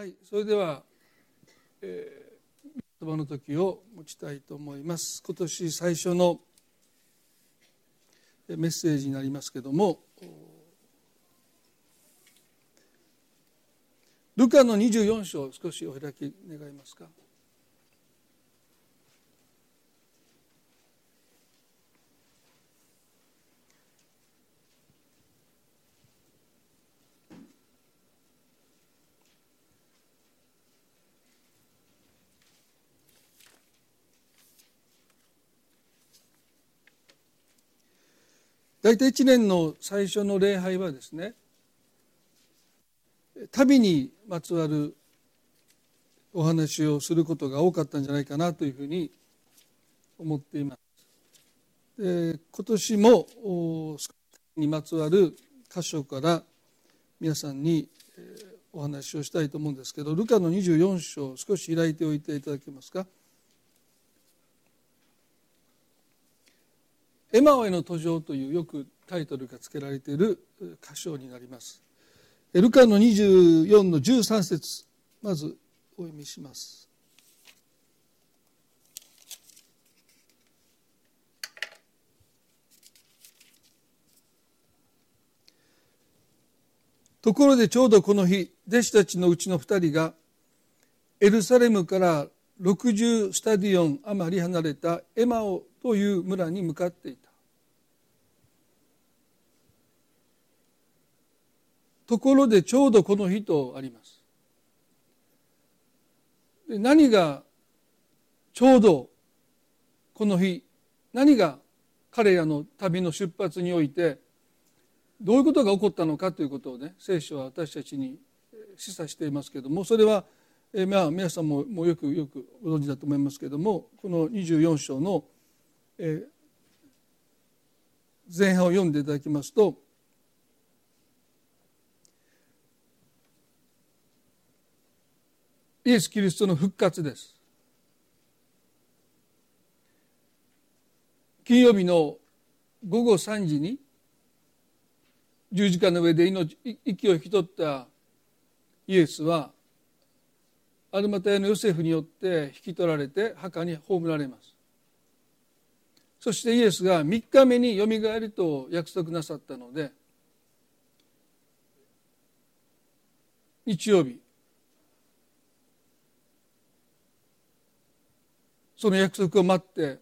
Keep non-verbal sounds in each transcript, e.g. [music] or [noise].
はい、それでは、えー、言葉の時を持ちたいと思います。今年最初のメッセージになりますけども、ルカの24章少しお開き願いますか。大体1年の最初の礼拝はですね旅にまつわるお話をすることが多かったんじゃないかなというふうに思っています。で今年もにまつわる箇所から皆さんにお話をしたいと思うんですけどルカの24章少し開いておいていただけますか？エマオへの途上というよくタイトルが付けられている箇所になります。ルカの24の13節まずお読みします。ところでちょうどこの日弟子たちのうちの2人がエルサレムから60スタディオン余り離れたエマオという村に向かっていたところでちょうどこの日とあります。で何がちょうどこの日何が彼らの旅の出発においてどういうことが起こったのかということをね聖書は私たちに示唆していますけれどもそれはえまあ皆さんももうよくよくご存知だと思いますけれどもこの24章の、え前半を読んでいただきますとイエス・キリストの復活です。金曜日の午後3時に十字架の上で命息を引き取ったイエスはアルマタヤのヨセフによって引き取られて墓に葬られます。そしてイエスが3日目によみがえると約束なさったので日曜日その約束を待って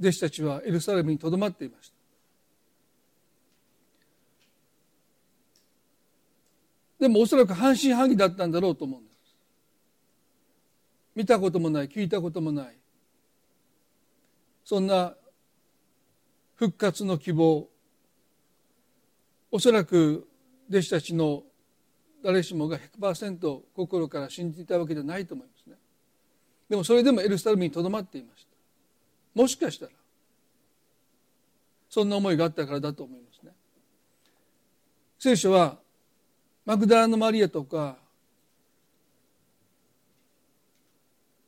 弟子たちはエルサレムにとどまっていました。でもおそらく半信半疑だったんだろうと思うんです。見たこともない聞いたこともない。そんな復活の希望。おそらく弟子たちの誰しもが100%心から信じていたわけじゃないと思います。でもそれでもエルサレムにとどまっていました。もしかしたら。そんな思いがあったからだと思いますね。聖書はマグダラのマリアとか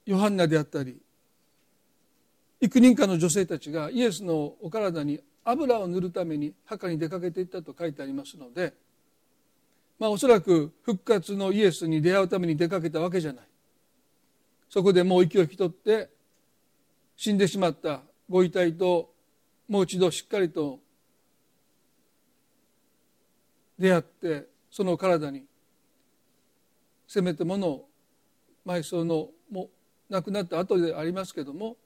ヨハンナであったり幾人かの女性たちがイエスのお体に油を塗るために墓に出かけていったと書いてありますのでまあおそらく復活のイエスに出会うために出かけたわけじゃない。そこでもう息を引き取って死んでしまった。ご遺体ともう一度しっかりと出会ってその体にせめてもの埋葬のも亡くなった後でありますけども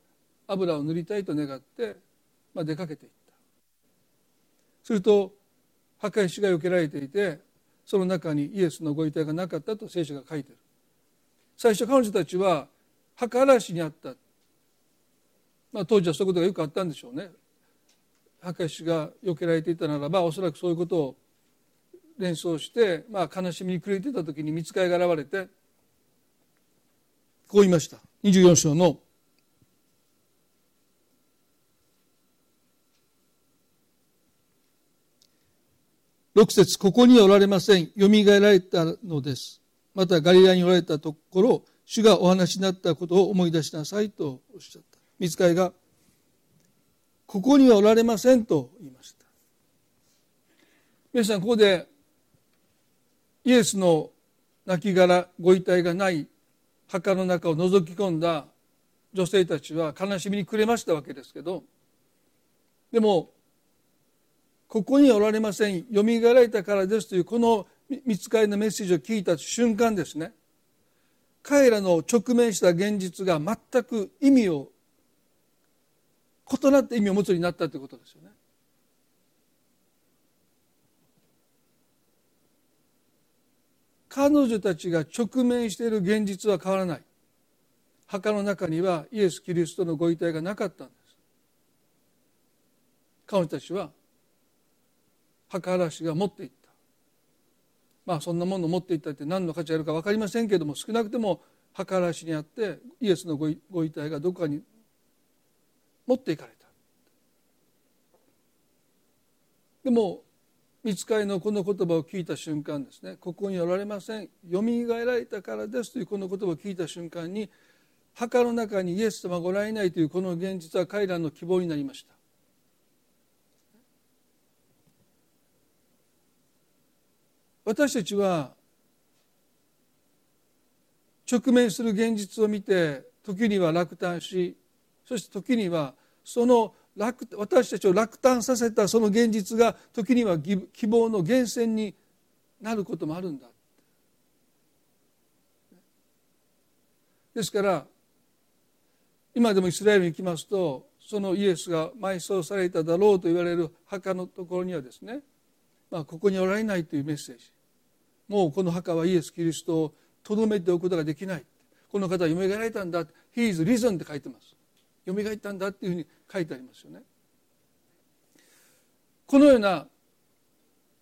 油を塗りたいと願って、まあ、出かけていった。すると墓石が避けられていてその中にイエスのご遺体がなかったと聖書が書いてる。最初彼女たちは墓荒らしにあった、まあ、当時はそういうことがよくあったんでしょうね。墓石が避けられていたならばおそらくそういうことを連想して、まあ、悲しみに暮れていた時に見つかりが現れてこう言いました。24章の。6節ここにはおられません。よみがえられたのです。またガリラにおられたところ主がお話になったことを思い出しなさいとおっしゃった。見つかりがここにはおられませんと言いました。皆さんここでイエスの亡骸ご遺体がない墓の中を覗き込んだ女性たちは悲しみに暮れましたわけですけどでもここにはおられません。よみがられたからですというこの見つかりのメッセージを聞いた瞬間ですね。彼らの直面した現実が全く意味を異なった意味を持つようになったということですよね。彼女たちが直面している現実は変わらない。墓の中にはイエス・キリストのご遺体がなかったんです。彼女たちは墓荒らしが持っていった。まあそんなものを持っていったって何の価値あるか分かりませんけれども少なくとも墓荒らしにあってイエスのご遺体がどこかに持っていかれた。でも見つかりのこの言葉を聞いた瞬間ですねここにおられません。よみがえられたからですというこの言葉を聞いた瞬間に墓の中にイエス様がおられないというこの現実は彼らの希望になりました。私たちは直面する現実を見て時には落胆しそして時にはその楽私たちを落胆させたその現実が時には希望の源泉になることもあるんだ。ですから今でもイスラエルに行きますとそのイエスが埋葬されただろうと言われる墓のところにはですね、まあ、ここにおられないというメッセージ。もうこの墓はイエス・キリストをとどめておくことができない。この方はよみがえられたんだ。He is risen って書いてます。よみがえったんだっていうふうに書いてありますよね。このような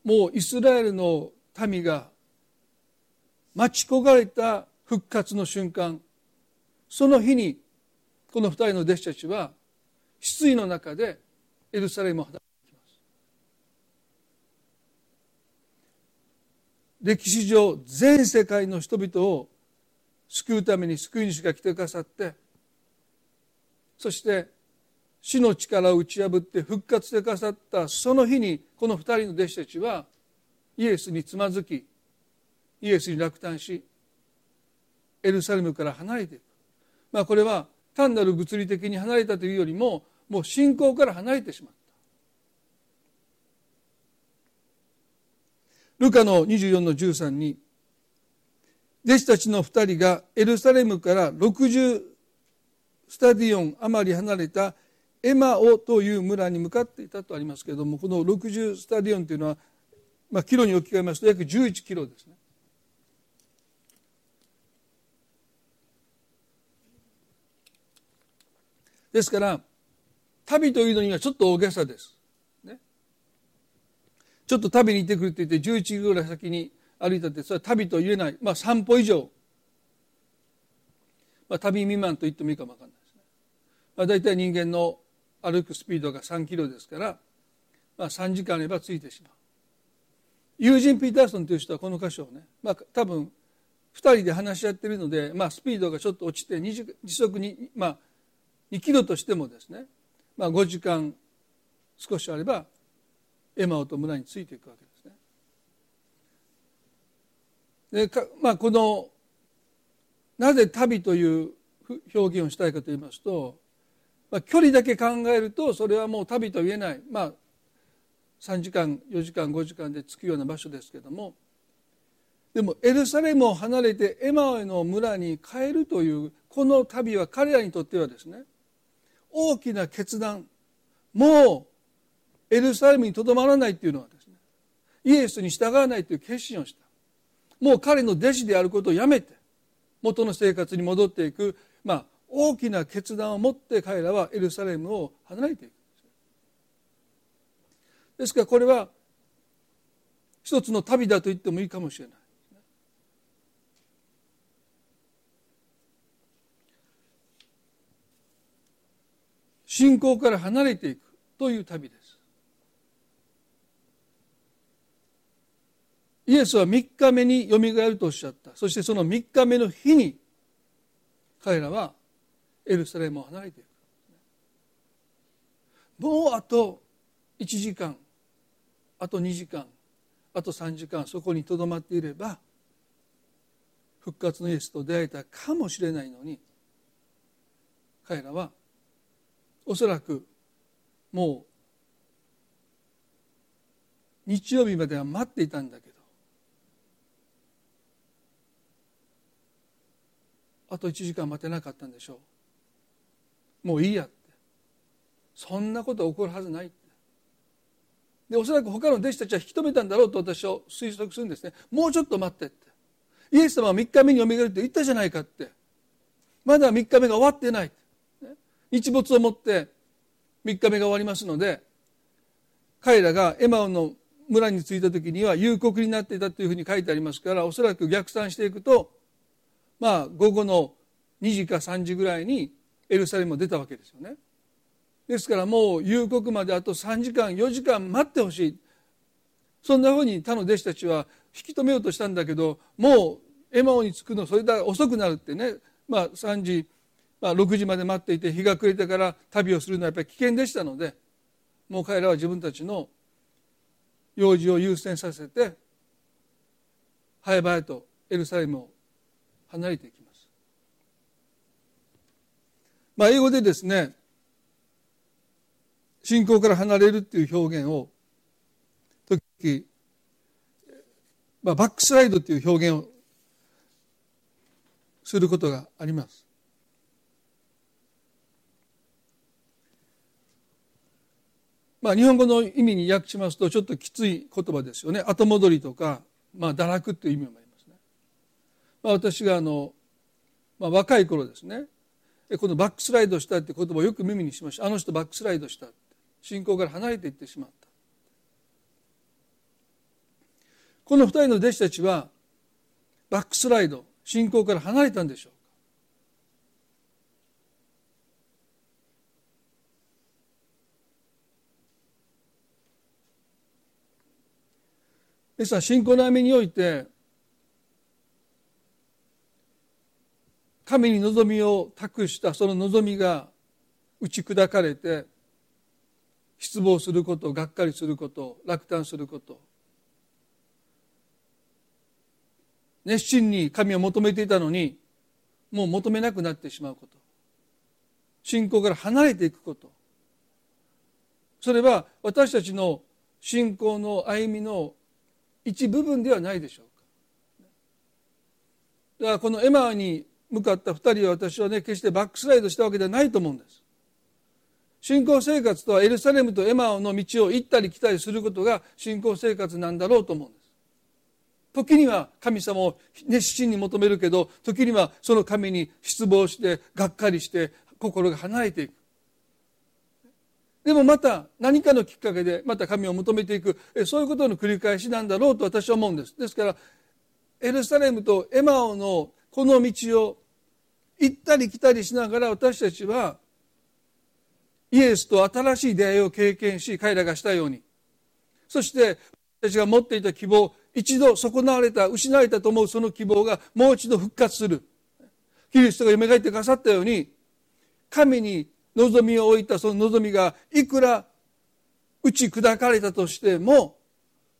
もうイスラエルの民が待ち焦がれた復活の瞬間。その日にこの二人の弟子たちは失意の中でエルサレムを離れていきます歴史上全世界の人々を救うために救い主が来てくださってそして死の力を打ち破って復活してくださったその日にこの二人の弟子たちはイエスにつまずきイエスに落胆しエルサレムから離れていく、まあ、これは単なる物理的に離れたというよりももう信仰から離れてしまったルカの24の13に弟子たちの2人がエルサレムから60スタディオン余り離れたエマオという村に向かっていたとありますけれどもこの60スタディオンというのは、まあ、キロに置き換えますと約11キロですね。ですから旅というのにはちょっと大げさです。ちょっと旅に行ってくるって言って11キロぐらい先に歩いたってそれは旅と言えない、まあ、散歩以上、まあ、旅未満と言ってもいいかもわかんないですね。まあ、大体人間の歩くスピードが3キロですから、まあ、3時間あればついてしまう。ユージン・ピーターソンという人はこの箇所をね、まあ、多分2人で話し合っているので、まあ、スピードがちょっと落ちて時速に、まあ、2キロとしてもですね、まあ、5時間少しあればエマオと村についていくわけですね。でかまあ、このなぜ旅という表現をしたいかと言いますとまあ、距離だけ考えるとそれはもう旅と言えない、まあ、3時間4時間5時間で着くような場所ですけども。でもエルサレムを離れてエマオの村に帰るというこの旅は彼らにとってはですね大きな決断。もうエルサレムにとどまらないというのはですねイエスに従わないという決心をした。もう彼の弟子であることをやめて元の生活に戻っていくまあ大きな決断を持って彼らはエルサレムを離れていく。ですからこれは一つの旅だと言ってもいいかもしれない。信仰から離れていくという旅です。イエスは3日目によみがえるとおっしゃった。そしてその3日目の日に彼らはエルサレムを離れていくもうあと1時間あと2時間あと3時間そこにとどまっていれば復活のイエスと出会えたかもしれないのに彼らはおそらくもう日曜日までは待っていたんだけどあと1時間待てなかったんでしょう。もういいやって。そんなこと起こるはずないでおそらく他の弟子たちは引き止めたんだろうと私は推測するんですね。もうちょっと待ってって。イエス様は3日目によみがえるって言ったじゃないかって。まだ3日目が終わってない日没をもって3日目が終わりますので彼らがエマオの村に着いた時には夕刻になっていたというふうに書いてありますからおそらく逆算していくとまあ午後の2時か3時ぐらいにエルサレムを出たわけですよね。ですからもう夕刻まであと3時間4時間待ってほしいそんなふうに他の弟子たちは引き止めようとしたんだけどもうエマオに着くのそれだ遅くなるってね、まあ、3時、まあ、6時まで待っていて日が暮れてから旅をするのはやっぱり危険でしたのでもう彼らは自分たちの用事を優先させて早々とエルサレムを離れていきます。まあ、英語でですね信仰から離れるっていう表現を時まあ、バックスライドっていう表現をすることがあります。まあ、日本語の意味に訳しますとちょっときつい言葉ですよね後戻りとか、まあ、堕落という意味もあります。まあ、私があの、まあ、若い頃ですね。このバックスライドしたって言葉をよく耳にしました。あの人バックスライドした信仰から離れていってしまった。この二人の弟子たちはバックスライド信仰から離れたんでしょうか。ですから信仰の網において神に望みを託したその望みが打ち砕かれて失望することがっかりすること落胆すること。熱心に神を求めていたのにもう求めなくなってしまうこと。信仰から離れていくこと。それは私たちの信仰の歩みの一部分ではないでしょうか。だからこのエマに向かった二人は私はね決してバックスライドしたわけではないと思うんです信仰生活とはエルサレムとエマオの道を行ったり来たりすることが信仰生活なんだろうと思うんです。時には神様を熱心に求めるけど時にはその神に失望してがっかりして心が離れていく。でもまた何かのきっかけでまた神を求めていくそういうことの繰り返しなんだろうと私は思うんです。ですからエルサレムとエマオのこの道を行ったり来たりしながら私たちはイエスと新しい出会いを経験し彼らがしたように。そして私たちが持っていた希望一度損なわれた失われたと思うその希望がもう一度復活する。キリストが蘇ってくださったように神に望みを置いたその望みがいくら打ち砕かれたとしても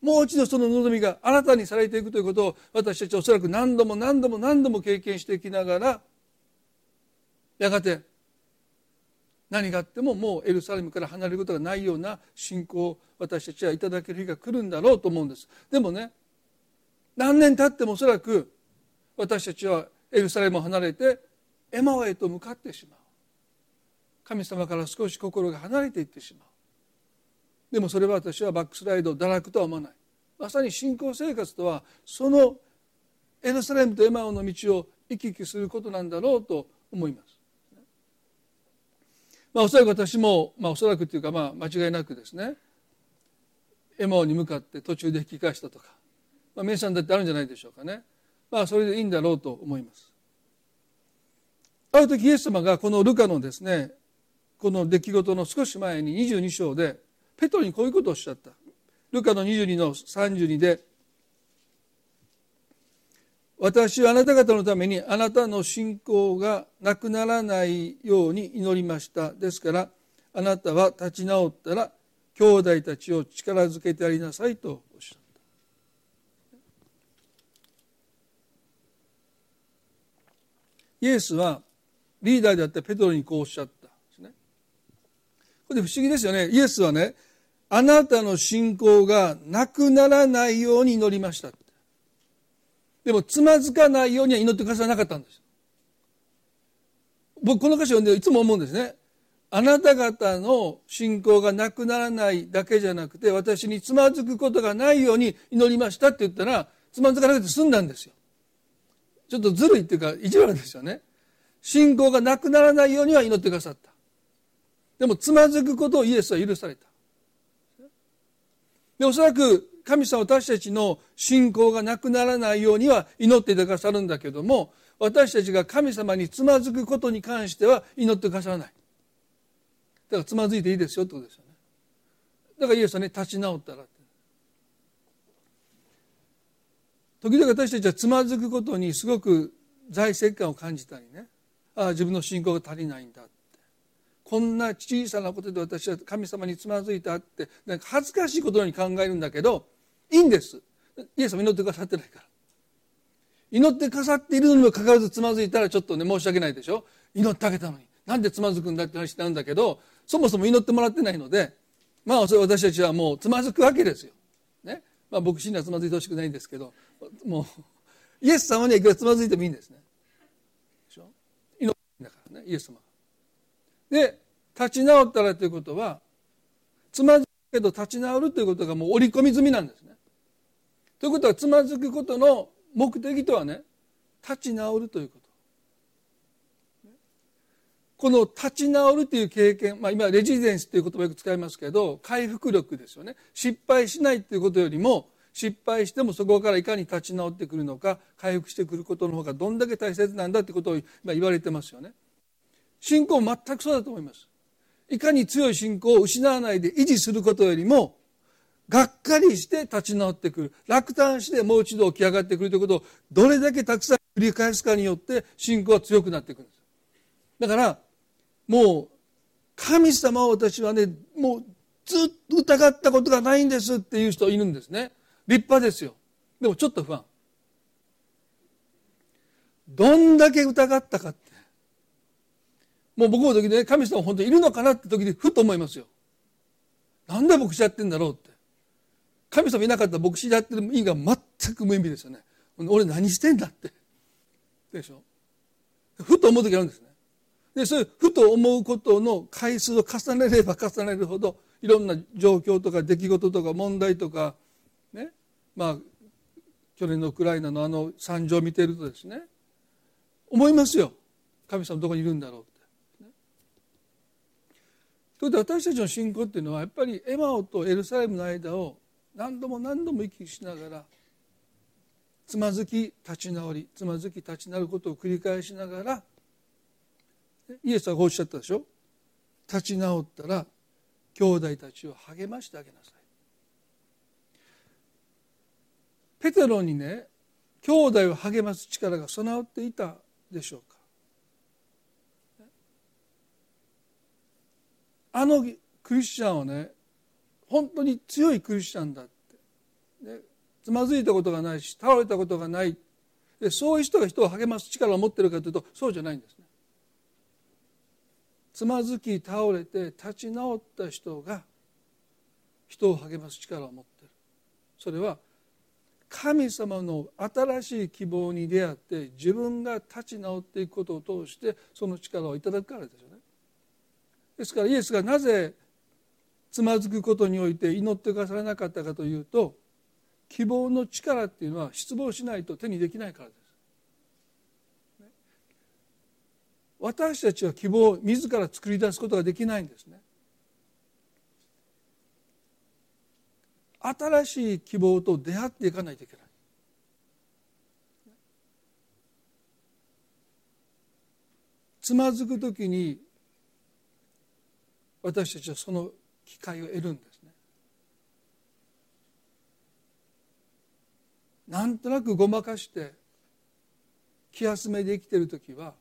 もう一度その望みが新たにされていくということを私たちはおそらく何度も何度も何度も経験していきながらやがて何があってももうエルサレムから離れることがないような信仰を私たちはいただける日が来るんだろうと思うんです。でもね何年経ってもおそらく私たちはエルサレムを離れてエマオへと向かってしまう。神様から少し心が離れていってしまう。でもそれは私はバックスライド堕落とは思わない。まさに信仰生活とはそのエルサレムとエマオの道を行き来することなんだろうと思います。まあ、おそらく私も、まあ、おそらくというか、まあ、間違いなくですね。エマオに向かって途中で引き返したとか、まあ、皆さんだってあるんじゃないでしょうかね、まあ、それでいいんだろうと思います。ある時イエス様がこのルカのですねこの出来事の少し前に22章でペトロにこういうことをおっしゃったルカの22の32で私はあなた方のためにあなたの信仰がなくならないように祈りましたですからあなたは立ち直ったら兄弟たちを力づけてやりなさいとおっしゃったイエスはリーダーであったペトロにこうおっしゃったんですね。これで不思議ですよね。イエスはね、あなたの信仰がなくならないように祈りました。でも、つまずかないようには祈ってくださらなかったんです。僕、この歌詞を読んでいつも思うんですね。あなた方の信仰がなくならないだけじゃなくて、私につまずくことがないように祈りましたって言ったら、つまずかなくて済んだんですよ。ちょっとずるいっていうか、意地悪ですよね。信仰がなくならないようには祈ってくださった。でも、つまずくことをイエスは許された。で、おそらく神様私たちの信仰がなくならないようには祈ってくださるんだけども私たちが神様につまずくことに関しては祈ってくださらない。だからつまずいていいですよってことですよね。だからイエスはね立ち直ったら時々私たちはつまずくことにすごく財政感を感じたりね。ああ自分の信仰が足りないんだこんな小さなことで私は神様につまずいたってなんか恥ずかしいことのように考えるんだけどいいんです。イエス様祈ってくださってないから。祈ってくださっているのにもかかわらずつまずいたらちょっとね申し訳ないでしょ？祈ってあげたのに。なんでつまずくんだって話になるんだけどそもそも祈ってもらってないのでまあそれ私たちはもうつまずくわけですよ。ね？まあ、僕死にはつまずいてほしくないんですけどもうイエス様にはいくらつまずいてもいいんですね。でしょ？祈ってんだからねイエス様。で立ち直ったらということはつまずくけど立ち直るということがもう織り込み済みなんですね。ということはつまずくことの目的とはね立ち直るということ。この立ち直るという経験、まあ、今レジデンスという言葉をよく使いますけど回復力ですよね失敗しないということよりも失敗してもそこからいかに立ち直ってくるのか回復してくることの方がどんだけ大切なんだということを今言われてますよね。信仰全くそうだと思います。いかに強い信仰を失わないで維持することよりも、がっかりして立ち直ってくる。落胆してもう一度起き上がってくるということをどれだけたくさん繰り返すかによって信仰は強くなっていくるんです。だから、もう、神様を私はね、もうずっと疑ったことがないんですっていう人いるんですね。立派ですよ。でもちょっと不安。どんだけ疑ったかっもう僕の時で、ね、神様本当にいるのかなって時にふと思いますよ。なんで牧師やってんだろうって。神様いなかったら牧師やってる意味が全く無意味ですよね。俺何してんだって。でしょ？ふと思う時あるんですね。で、そういうふと思うことの回数を重ねれば重ねるほど、いろんな状況とか出来事とか問題とか、ね？まあ、去年のウクライナのあの惨状を見てるとですね、思いますよ。神様どこにいるんだろうう。それで私たちの信仰っていうのはやっぱりエマオとエルサレムの間を何度も何度も行き来しながらつまずき立ち直りつまずき立ち直ることを繰り返しながらイエスはこうおっしゃったでしょ？立ち直ったら兄弟たちを励ましてあげなさいペテロにね兄弟を励ます力が備わっていたでしょうあのクリスチャンはね本当に強いクリスチャンだって、ね、つまずいたことがないし倒れたことがないでそういう人が人を励ます力を持ってるかというとそうじゃないんですね。つまずき倒れて立ち直った人が人を励ます力を持ってるそれは神様の新しい希望に出会って自分が立ち直っていくことを通してその力をいただくからですよね。ですからイエスがなぜつまずくことにおいて祈ってくださらなかったかというと希望の力っていうのは失望しないと手にできないからです。私たちは希望を自ら作り出すことができないんですね。新しい希望と出会っていかないといけない。つまずく時に私たちはその機会を得るんですね。なんとなくごまかして気休めで生きてる時は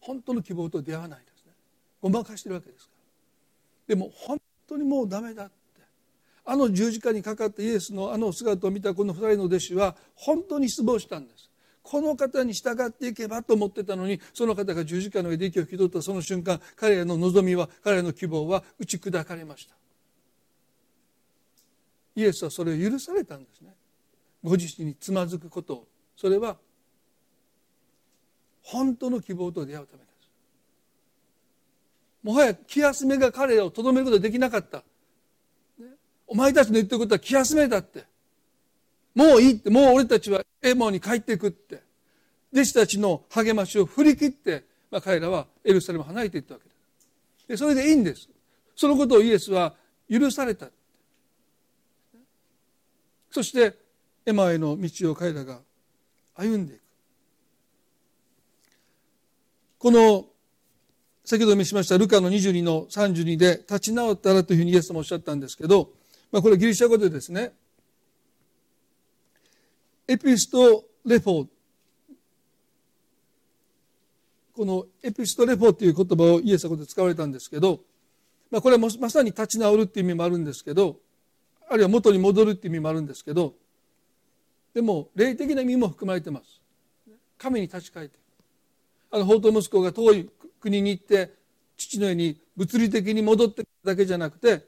本当の希望と出会わないですね。ごまかしてるわけですから。でも本当にもうダメだってあの十字架にかかったイエスのあの姿を見たこの二人の弟子は本当に失望したんです。この方に従っていけばと思ってたのにその方が十字架の上で息を引き取ったその瞬間彼らの望みは彼らの希望は打ち砕かれました。イエスはそれを許されたんですね。ご自身につまずくことを。それは本当の希望と出会うためです。もはや気休めが彼らをとどめることができなかった、お前たちの言ってることは気休めだって。もういいってもう俺たちはエモに帰っていくって。弟子たちの励ましを振り切って、まあ、彼らはエルサレムを離れていったわけですでそれでいいんです。そのことをイエスは許された。そしてエマへの道を彼らが歩んでいく。この先ほど見しましたルカの22の32で立ち直ったらというふうにイエスもおっしゃったんですけど、まあ、これギリシャ語でですねエピストレフォこのエピストレフォという言葉をイエスはこで使われたんですけど、まあ、これはまさに立ち直るっていう意味もあるんですけどあるいは元に戻るっていう意味もあるんですけどでも霊的な意味も含まれてます。神に立ち返って。あの法と息子が遠い国に行って父の家に物理的に戻ってくるだけじゃなくて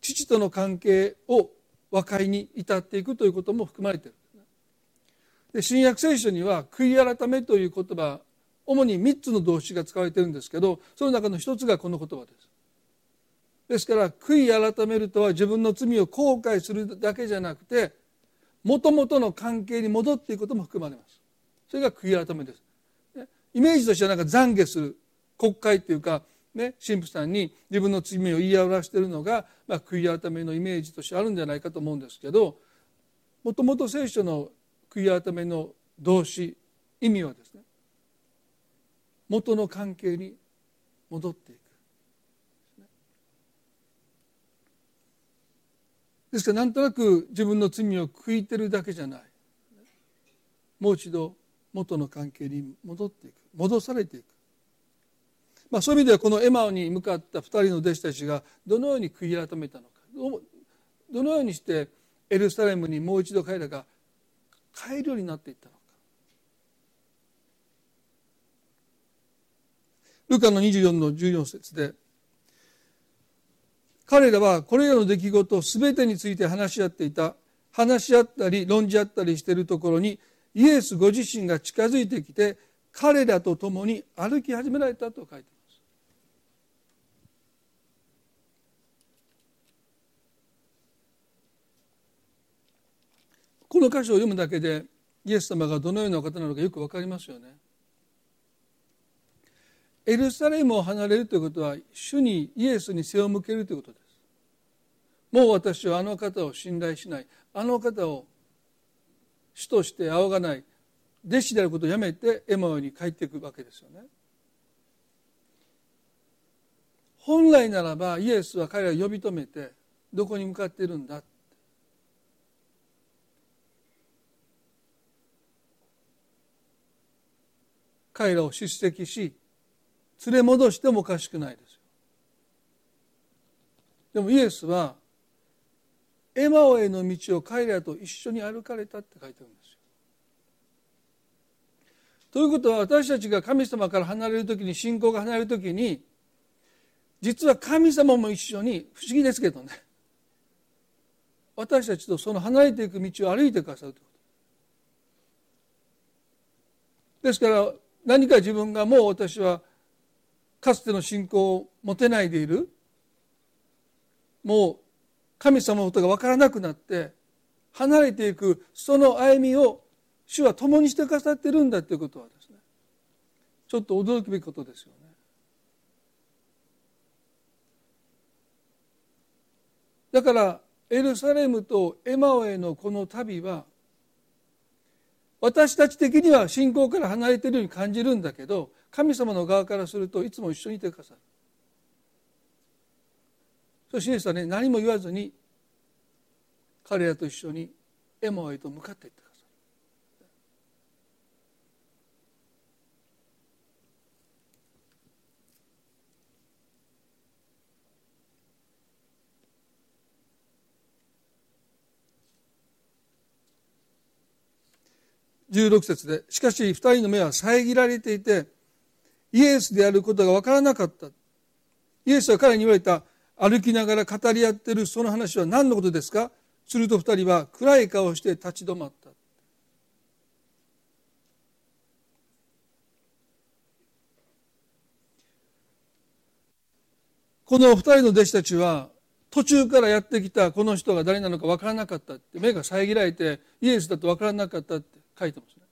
父との関係を和解に至っていくということも含まれている。で新約聖書には悔い改めという言葉主に3つの動詞が使われてるんですけどその中の一つがこの言葉です。ですから悔い改めるとは自分の罪を後悔するだけじゃなくてもともとの関係に戻っていくことも含まれます。それが悔い改めです。イメージとしてはなんか懺悔する国会っていうかね、神父さんに自分の罪を言い表しているのが、まあ、悔い改めのイメージとしてあるんじゃないかと思うんですけどもともと聖書の悔い改めの動詞意味はですね元の関係に戻っていく。ですからなんとなく自分の罪を悔いてるだけじゃない。もう一度元の関係に戻っていく。戻されていく、まあ、そういう意味ではこのエマオに向かった2人の弟子たちがどのように悔い改めたのか。どのようにしてエルサレムにもう一度彼らが帰るようになっていったのか。ルカの24の14節で彼らはこれらの出来事全てについて話し合っていた。話し合ったり論じ合ったりしているところにイエスご自身が近づいてきて彼らと共に歩き始められたと書いていますこの箇所を読むだけでイエス様がどのような方なのかよく分かりますよね。エルサレムを離れるということは主にイエスに背を向けるということです。もう私はあの方を信頼しない。あの方を主として仰がない。弟子であることをやめてエマオに帰っていくわけですよね。本来ならばイエスは彼らを呼び止めてどこに向かっているんだ彼らを叱責し連れ戻してもおかしくないですでもイエスはエマオへの道を彼らと一緒に歩かれたって書いてあるんですよ。ということは私たちが神様から離れる時に信仰が離れる時に実は神様も一緒に不思議ですけどね。私たちとその離れていく道を歩いてくださるということ。ですから何か自分がもう私はかつての信仰を持てないでいるもう神様のことが分からなくなって離れていくその歩みを主は共にしてくださってるんだということはですねちょっと驚くべきことですよね。だからエルサレムとエマオへのこの旅は私たち的には信仰から離れているように感じるんだけど神様の側からするといつも一緒にいてくださるそしてイエスはね何も言わずに彼らと一緒にエマへと向かっていった。16節でしかし二人の目は遮られていてイエスであることが分からなかった。イエスは彼に言われた歩きながら語り合っているその話は何のことですか？すると二人は暗い顔して立ち止まった。この二人の弟子たちは途中からやってきたこの人が誰なのか分からなかったって目が遮られてイエスだと分からなかったって。書いてますね。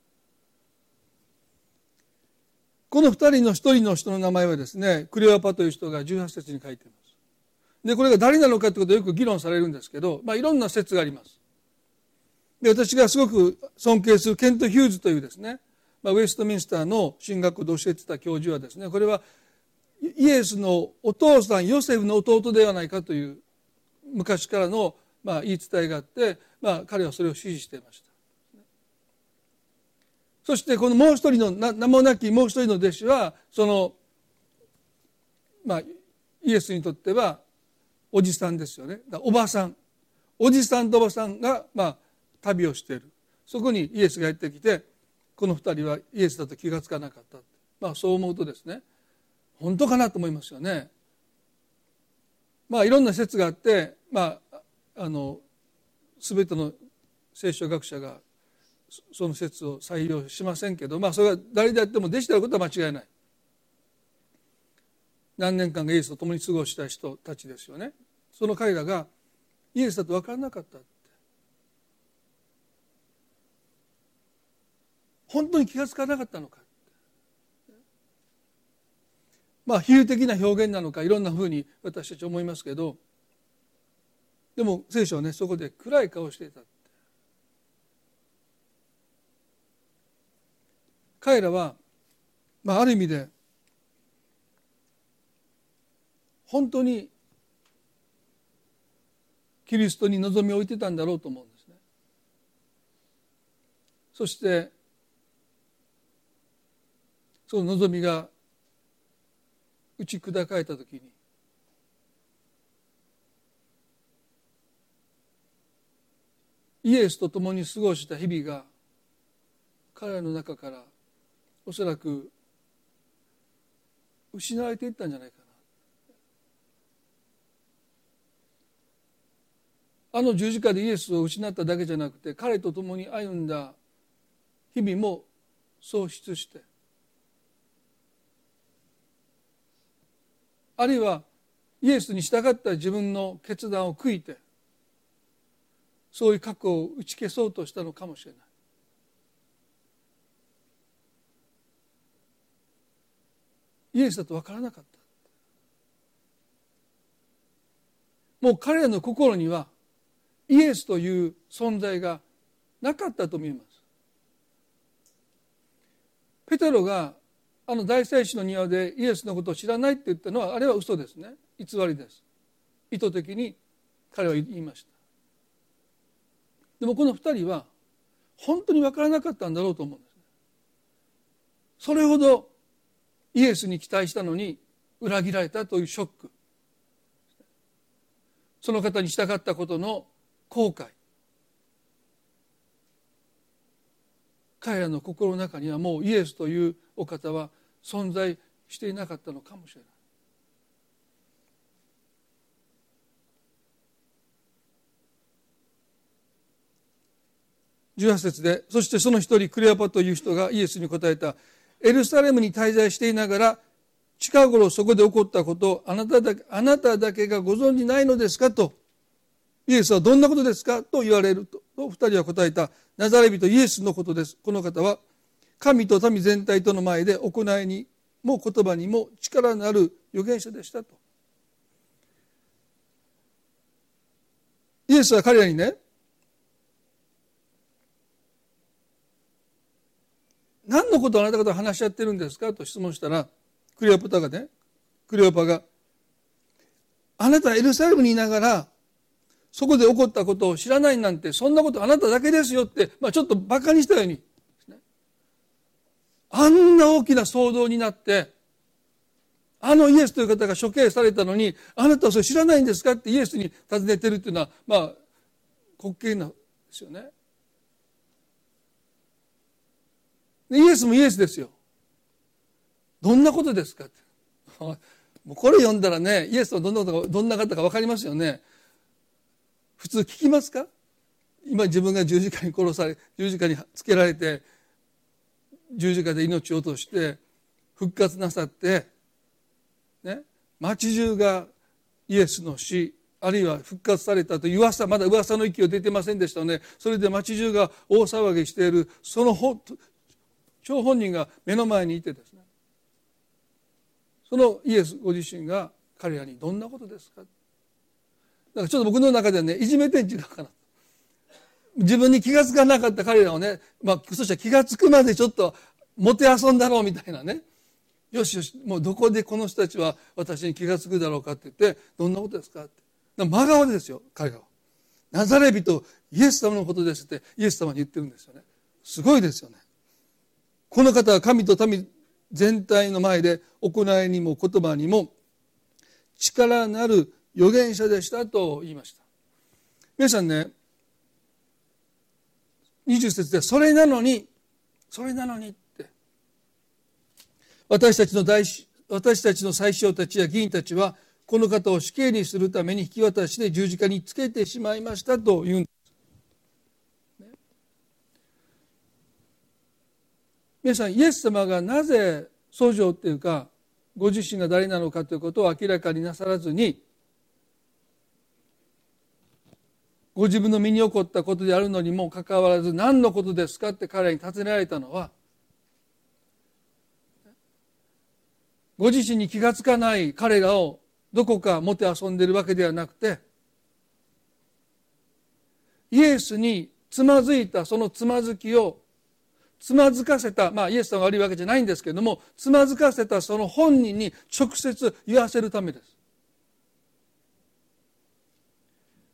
この二人の一人の人の名前はですねクレオパという人が18節に書いています。でこれが誰なのかということをよく議論されるんですけど、まあ、いろんな説があります。で私がすごく尊敬するケント・ヒューズというですね、まあ、ウェストミンスターの進学校で教えてた教授はですねこれはイエスのお父さんヨセフの弟ではないかという昔からのまあ言い伝えがあって、まあ、彼はそれを支持していましたそしてこのもう一人の名もなきもう一人の弟子はそのまあイエスにとってはおじさんですよね。おばさん。おじさんとおばさんがまあ旅をしている。そこにイエスがやってきてこの二人はイエスだと気が付かなかったまあそう思うとですね本当かなと思いますよね。まあいろんな説があってまああの全ての聖書学者がその説を採用しませんけどまあそれは誰であっても弟子であることは間違いない。何年間かイエスと共に過ごした人たちですよね。その彼らがイエスだと分からなかったって。本当に気が付かなかったのか。まあ比喩的な表現なのかいろんなふうに私たち思いますけどでも聖書はねそこで暗い顔していた彼らは、まあ、ある意味で本当にキリストに望みを置いてたんだろうと思うんですね。そしてその望みが打ち砕かれた時にイエスと共に過ごした日々が彼らの中からおそらく失われていったんじゃないかな。あの十字架でイエスを失っただけじゃなくて彼と共に歩んだ日々も喪失してあるいはイエスに従った自分の決断を悔いてそういう過去を打ち消そうとしたのかもしれない。イエスだと分からなかった。もう彼らの心にはイエスという存在がなかったと見えます。ペテロがあの大祭司の庭でイエスのことを知らないって言ったのはあれは嘘ですね。偽りです。意図的に彼は言いました。でもこの2人は本当に分からなかったんだろうと思うんですそれほどイエスに期待したのに裏切られたというショック。その方に従ったことの後悔。彼らの心の中にはもうイエスというお方は存在していなかったのかもしれない。18節でそしてその一人クレアパという人がイエスに答えた。エルサレムに滞在していながら近頃そこで起こったことをあなただけあなただけがご存じないのですかとイエスはどんなことですか？と言われると二人は答えたナザレ人イエスのことですこの方は神と民全体との前で行いにも言葉にも力のある預言者でしたと。イエスは彼らにね何のことをあなた方は話し合ってるんですか？と質問したらクレオパタがねクレオパがあなたはエルサレムにいながらそこで起こったことを知らないなんてそんなことあなただけですよって、まあ、ちょっとバカにしたように。あんな大きな騒動になって、あのイエスという方が処刑されたのに、あなたはそれ知らないんですか？ってイエスに尋ねてるっていうのは、まあ、滑稽なんですよね。イエスもイエスですよ。どんなことですか？っ [laughs] てもうこれ読んだらねイエスはどんなことかどんな方か分かりますよね。普通聞きますか？今自分が十字架に殺され十字架につけられて十字架で命を落として復活なさってね町中がイエスの死あるいは復活されたという噂まだ噂の域を出てませんでしたのでそれで町中が大騒ぎしているその張本人が目の前にいてですね。そのイエスご自身が彼らにどんなことですか？だからちょっと僕の中ではねいじめてん違うかな自分に気が付かなかった彼らをね、まあ、そしたら気が付くまでちょっともてあそんだろうみたいなね。よしよしもうどこでこの人たちは私に気が付くだろうかって言ってどんなことですかって。真顔ですよ彼らは。ナザレ人イエス様のことですってイエス様に言ってるんですよね。すごいですよね。この方は神と民全体の前で行いにも言葉にも力なる預言者でしたと言いました。皆さんね20節でそれなのにそれなのにって。私たちの大私たちの最小たちや議員たちはこの方を死刑にするために引き渡しで十字架につけてしまいましたというんです。皆さんイエス様がなぜ訴状っていうかご自身が誰なのかということを明らかになさらずにご自分の身に起こったことであるのにもかかわらず何のことですかって彼に尋ねられたのはご自身に気が付かない彼らをどこかもてあそんでいるわけではなくてイエスにつまずいたそのつまずきをつまずかせたまあイエスさんが悪いわけじゃないんですけれどもつまずかせたその本人に直接言わせるためです。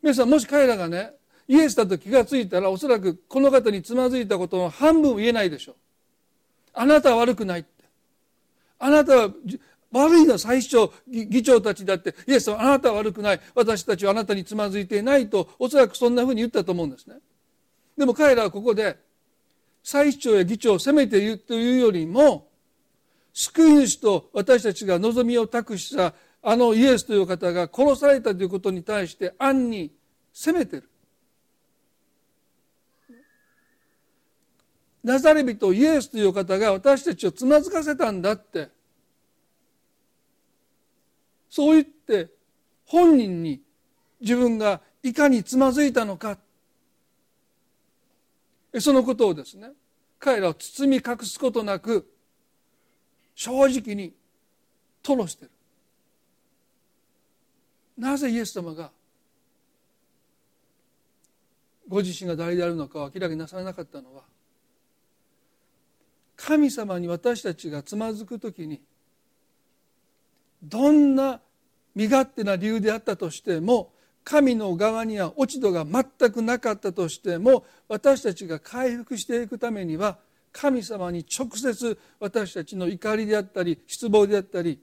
皆さんもし彼らがねイエスだと気がついたらおそらくこの方につまずいたことの半分言えないでしょう。あなたは悪くないって。あなたは悪いの最初議長たちだってイエスはあなたは悪くない。私たちはあなたにつまずいていないとおそらくそんなふうに言ったと思うんですね。でも彼らはここで最長や議長を責めているというよりも救い主と私たちが望みを託したあのイエスという方が殺されたということに対して暗に責めてる。ナザレ人イエスという方が私たちをつまずかせたんだって。そう言って本人に自分がいかにつまずいたのかそのことをですね彼らを包み隠すことなく正直に吐露してる。なぜイエス様がご自身が誰であるのかを明らかになさらなかったのは神様に私たちがつまずく時にどんな身勝手な理由であったとしても神の側には落ち度が全くなかったとしても私たちが回復していくためには神様に直接私たちの怒りであったり失望であったり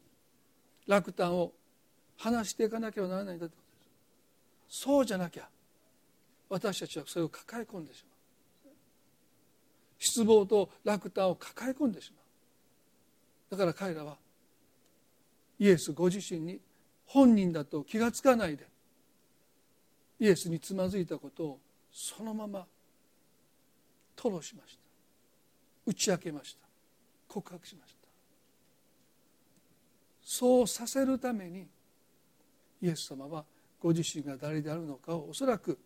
落胆を話していかなければならないんだということです。そうじゃなきゃ私たちはそれを抱え込んでしまう。失望と落胆を抱え込んでしまう。だから彼らはイエスご自身に本人だと気が付かないでイエスにつまずいたことをそのまま吐露しました。打ち明けました。告白しました。そうさせるためにイエス様はご自身が誰であるのかをおそらく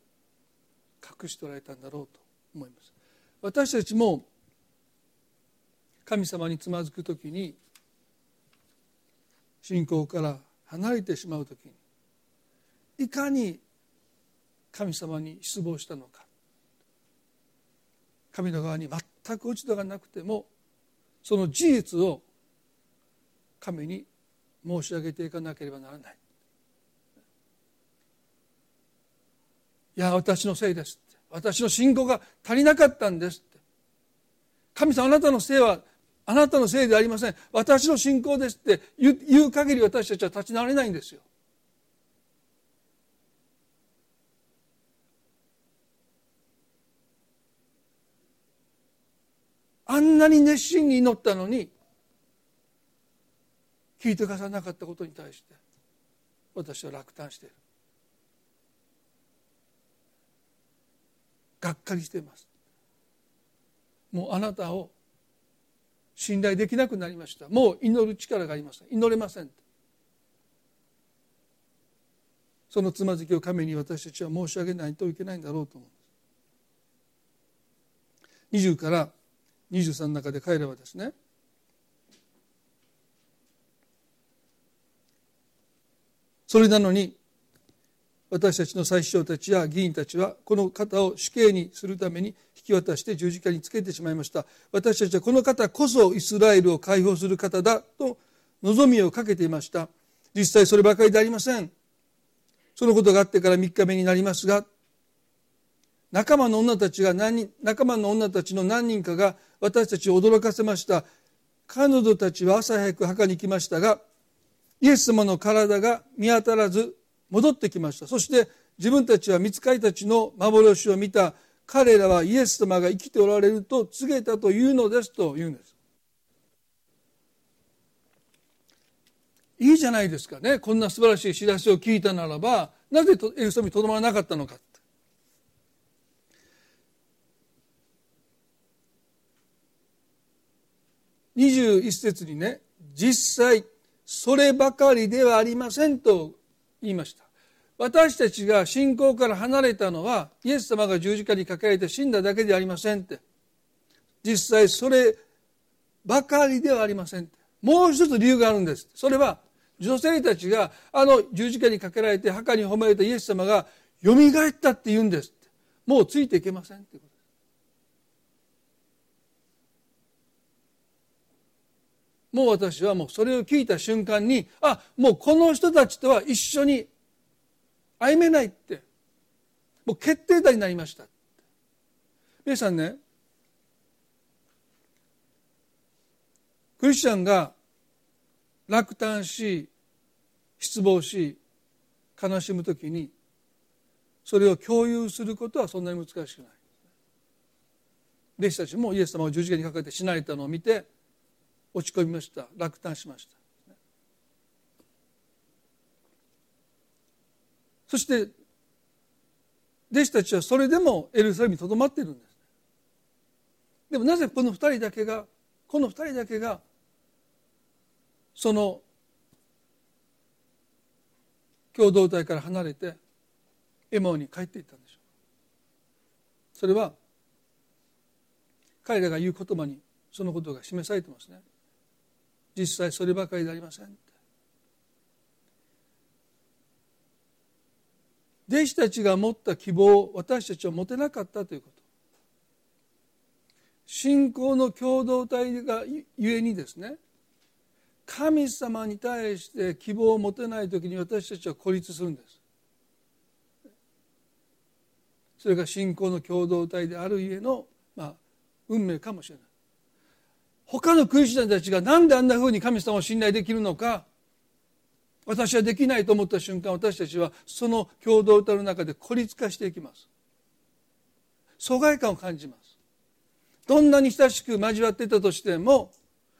隠しておられたんだろうと思います。私たちも神様につまずく時に信仰から離れてしまう時にいかに神様に失望したのか。神の側に全く落ち度がなくてもその事実を神に申し上げていかなければならない。いや私のせいです私の信仰が足りなかったんですって。神様あなたのせいはあなたのせいではありません。私の信仰ですって言う限り私たちは立ち直れないんですよあんなに熱心に祈ったのに聞いてくださらなかったことに対して私は落胆している。がっかりしています。もうあなたを信頼できなくなりました。もう祈る力がありません。祈れません。そのつまずきを神に私たちは申し上げないといけないんだろうと思うんです。20から23の中で彼らはですねそれなのに私たちの最首長たちや議員たちはこの方を死刑にするために引き渡して十字架につけてしまいました。私たちはこの方こそイスラエルを解放する方だと望みをかけていました。実際そればかりでありません。そのことがあってから3日目になりますが仲間の女たちが何人仲間の女たちの何人かが私たちを驚かせました。彼女たちは朝早く墓に来ましたがイエス様の体が見当たらず戻ってきました。そして自分たちは見つかりたちの幻を見た。彼らはイエス様が生きておられると告げたというのですと言うんです。いいじゃないですかね。こんな素晴らしい知らせを聞いたならばなぜエルサレムにとどまらなかったのか。21節にね実際そればかりではありませんと言いました。私たちが信仰から離れたのはイエス様が十字架にかけられて死んだだけではありませんって。実際そればかりではありませんって。もう一つ理由があるんです。それは女性たちがあの十字架にかけられて墓に褒められたイエス様がよみがえったって言うんですもうついていけませんってこと。もう私はもうそれを聞いた瞬間にあもうこの人たちとは一緒に歩めないって。もう決定打になりました。皆さんねクリスチャンが落胆し失望し悲しむときにそれを共有することはそんなに難しくない。弟子たちもイエス様が十字架にかけて死なれたのを見て落ち込みました。落胆しました。そして弟子たちはそれでもエルサレムにとどまっているんです。でもなぜこの二人だけがこの二人だけがその共同体から離れてエマオに帰っていったんでしょう。それは彼らが言う言葉にそのことが示されてますね。実際そればかりでありません。弟子たちが持った希望を私たちは持てなかったということ。信仰の共同体がゆえにですね神様に対して希望を持てない時に私たちは孤立するんです。それが信仰の共同体である家の、まあ、運命かもしれない。他のクリスチャンたちが何であんなふうに神様を信頼できるのか私はできないと思った瞬間私たちはその共同体の中で孤立化していきます。疎外感を感じます。どんなに親しく交わっていたとしても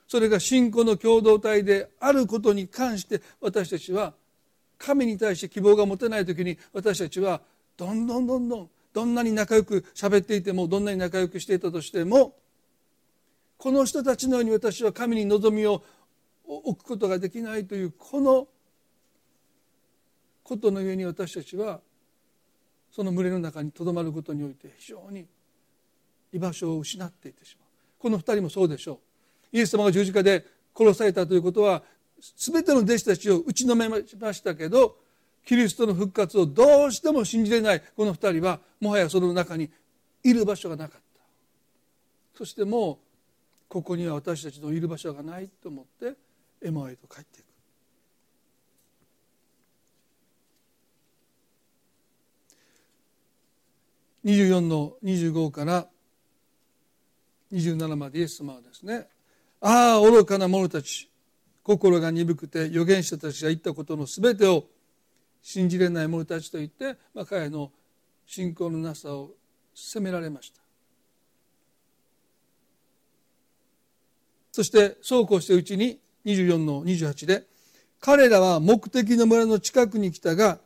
それが信仰の共同体であることに関して私たちは神に対して希望が持てない時に私たちはどんどんどんどんどんなに仲良く喋っていてもどんなに仲良くしていたとしてもこの人たちのように私は神に望みを置くことができないというこのことのゆえに私たちはその群れの中にとどまることにおいて非常に居場所を失っていってしまう。この2人もそうでしょう。イエス様が十字架で殺されたということは全ての弟子たちを打ちのめましたけどキリストの復活をどうしても信じれないこの2人はもはやその中にいる場所がなかった。そしてもうここには私たちのいる場所がないと思ってエマへと帰っていく。24の25から27までイエス様はですねああ愚かな者たち心が鈍くて預言者たちが言ったことの全てを信じれない者たちと言って、まあ、彼の信仰のなさを責められました。そしてそうこうしてうちに24の28で彼らは目的の村の近くに来たが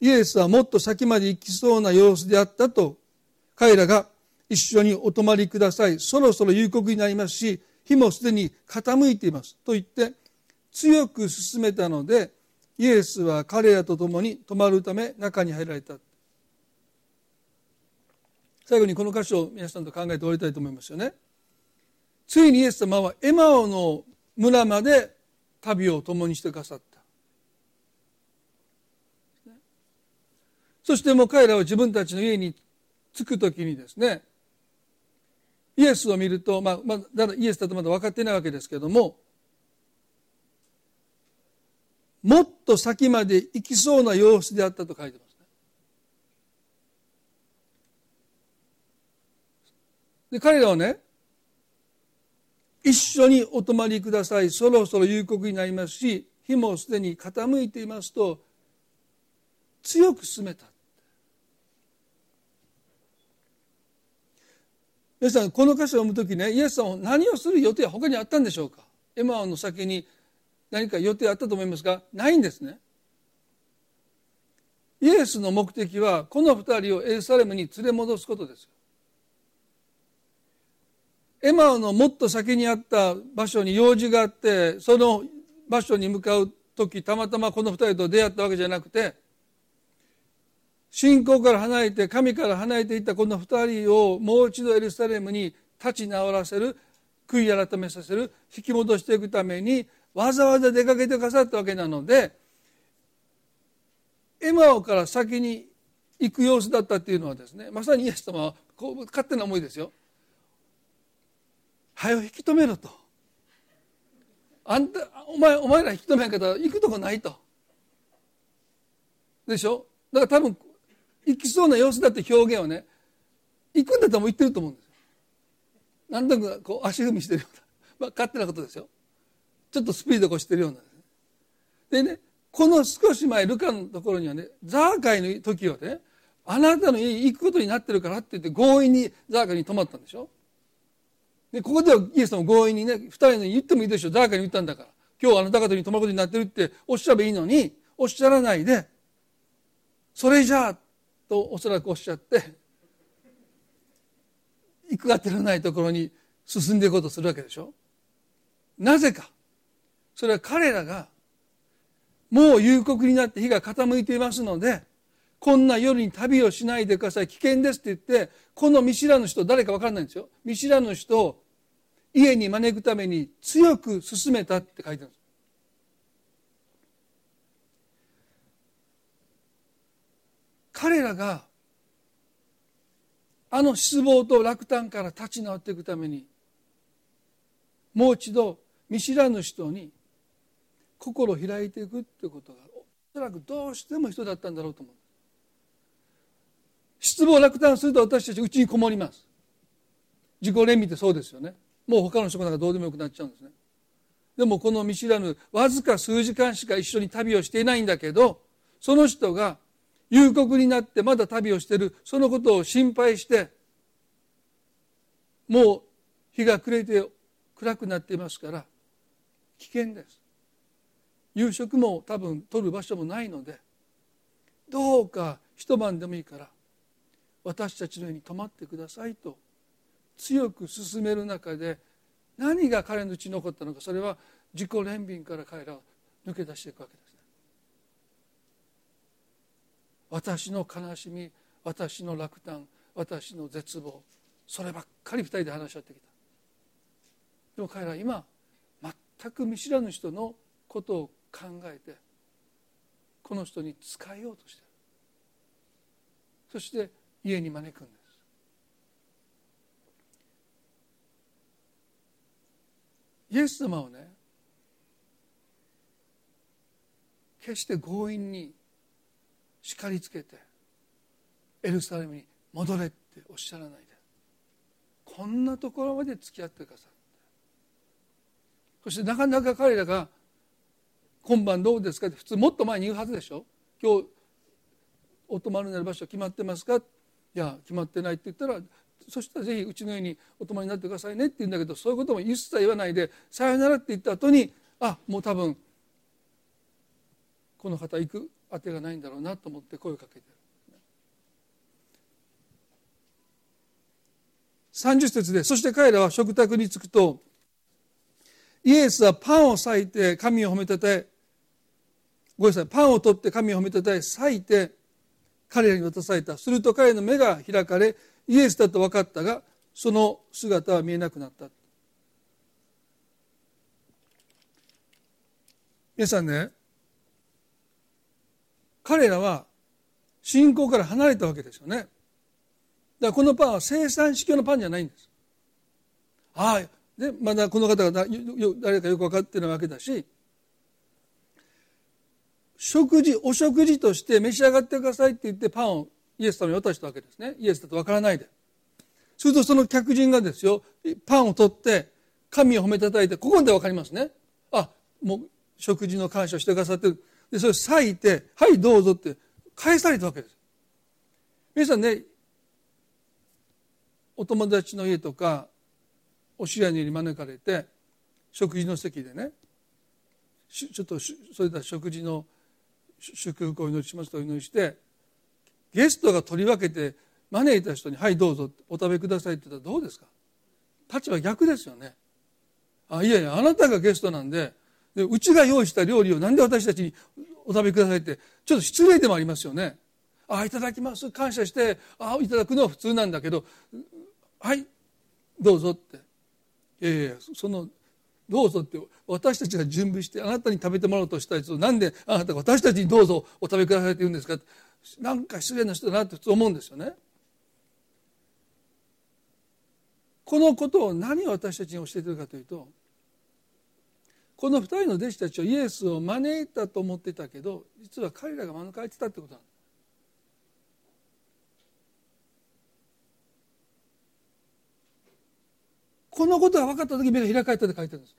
イエスはもっと先まで行きそうな様子であったと彼らが一緒にお泊まりください。そろそろ夕刻になりますし火もすでに傾いています。と言って強く進めたのでイエスは彼らと共に泊まるため中に入られた。最後にこの箇所を皆さんと考えておりたいと思いますよね。ついにイエス様はエマオの村まで旅を共にしてくださったそしてもう彼らは自分たちの家に着く時にですねイエスを見ると、まあ、まだイエスだとまだ分かってないわけですけどももっと先まで行きそうな様子であったと書いてますね。で彼らはね一緒にお泊まりください。そろそろ夕刻になりますし日もすでに傾いていますと強く進めた。皆さんこの箇所を読む時ねイエスさんは何をする予定は他にあったんでしょうか？エマオの先に何か予定あったと思いますがないんですね。イエスの目的はこの二人をエルサレムに連れ戻すことですエマオのもっと先にあった場所に用事があってその場所に向かう時たまたまこの二人と出会ったわけじゃなくて信仰から離れて神から離れていったこの二人をもう一度エルサレムに立ち直らせる悔い改めさせる引き戻していくためにわざわざ出かけてくださったわけなのでエマオから先に行く様子だったっていうのはですねまさにイエス様は勝手な思いですよ。はよ引き止めろと。あんたお前お前ら引き止めんかったら行くとこないと。でしょ？だから多分行きそうな様子だって表現をね行くんだったらもう行ってると思うんですよ。なんとなくこう足踏みしてるような、まあ、勝手なことですよ。ちょっとスピード越してるようなでねこの少し前ルカのところにはねザーカイの時はねあなたの家に行くことになってるからって言って強引にザーカイに泊まったんでしょ？でここではイエス様強引にね二人に言ってもいいでしょザーカイに言ったんだから。今日あなた方に泊まることになってるっておっしゃればいいのにおっしゃらないでそれじゃあとおそらくおっしゃって行くあてのないところに進んでいこうとするわけでしょ。なぜか。それは彼らがもう夕刻になって日が傾いていますのでこんな夜に旅をしないでください。危険ですって言ってこの見知らぬ人誰か分からないんですよ。見知らぬ人を家に招くために強く進めたって書いてあるんです。彼らがあの失望と落胆から立ち直っていくためにもう一度見知らぬ人に心を開いていくってことがおそらくどうしても人だったんだろうと思う。失望落胆すると私たちうちにこもります。自己憐憫ってそうですよね。もう他の人なんかどうでもよくなっちゃうんですね。でもこの見知らぬわずか数時間しか一緒に旅をしていないんだけどその人が夕刻になってまだ旅をしてる。そのことを心配してもう日が暮れて暗くなっていますから危険です。夕食も多分取る場所もないのでどうか一晩でもいいから私たちのように泊まってくださいと強く進める中で何が彼のうちに残ったのかそれは自己憐憫から彼らを抜け出していくわけですね。私の悲しみ私の落胆私の絶望そればっかり二人で話し合ってきたでも彼らは今全く見知らぬ人のことを考えてこの人に仕えようとしてるそして家に招くんです。イエス様をね決して強引に叱りつけてエルサレムに戻れっておっしゃらないでこんなところまで付き合ってくださって。そしてなかなか彼らが今晩どうですかって普通もっと前に言うはずでしょ。今日お泊まりになる場所決まってますかいや決まってないって言ったらそしたらぜひうちの家にお泊まりになってくださいねって言うんだけどそういうことも一切言わないで「さよなら」って言った後にあもう多分この方行くあてがないんだろうなと思って声をかけてる。30節でそして彼らは食卓に着くとイエスはパンを裂いて神を褒めたたえごめんなさいパンを取って神を褒めたたえ裂いて彼らに渡された。すると彼の目が開かれイエスだと分かったがその姿は見えなくなった。皆さんね彼らは信仰から離れたわけですよね。だからこのパンは生産式のパンじゃないんです。ああでまだこの方が誰かよく分かってるわけだし食事お食事として召し上がってくださいって言ってパンをイエス様に渡したわけですね。イエスだと分からないで。するとその客人がですよパンを取って神を褒めたたいてここで分かりますね。あもう食事の感謝をしてくださってる。でそれを裂いて「はいどうぞ」って返されたわけです。皆さんねお友達の家とかお知り合いに招かれて食事の席でねちょっとそれでは食事の祝福をお祈りしますとお祈りしてゲストが取り分けて招いた人に「はいどうぞお食べください」って言ったらどうですか？立場逆ですよね。あいやいやあなたがゲストなんででうちが用意した料理をなんで私たちにお食べくださいってちょっと失礼でもありますよね。あいただきます。感謝してあいただくのは普通なんだけどはいどうぞって。いやいやそのどうぞって私たちが準備してあなたに食べてもらおうとしたやつをなんであなたが私たちにどうぞお食べくださいって言うんですかなんか失礼な人だなって普通思うんですよね。このことを何を私たちに教えてるかというとこの2人の弟子たちはイエスを招いたと思ってたけど実は彼らが招かれてたってことなんです。このことが分かった時目が開かれたって書いてるんです。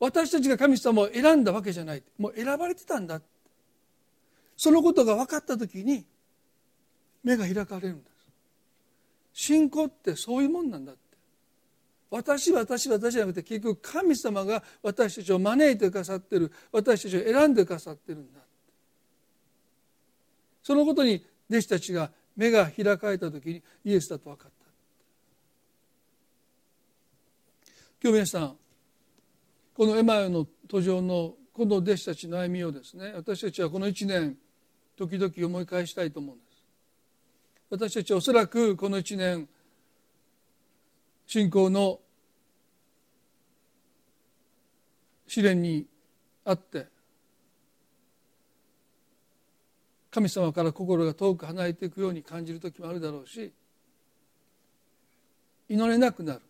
私たちが神様を選んだわけじゃない。もう選ばれてたんだ。そのことが分かった時に目が開かれるんです。信仰ってそういうもんなんだって。私私私じゃなくて結局神様が私たちを招いてくださってる。私たちを選んでくださってるんだそのことに弟子たちが目が開かれた時にイエスだと分かった。今日皆さんこのエマヨの途上のこの弟子たちの歩みをですね私たちはこの1年時々思い返したいと思うんです。私たちはおそらくこの1年信仰の試練にあって神様から心が遠く離れていくように感じる時もあるだろうし祈れなくなる。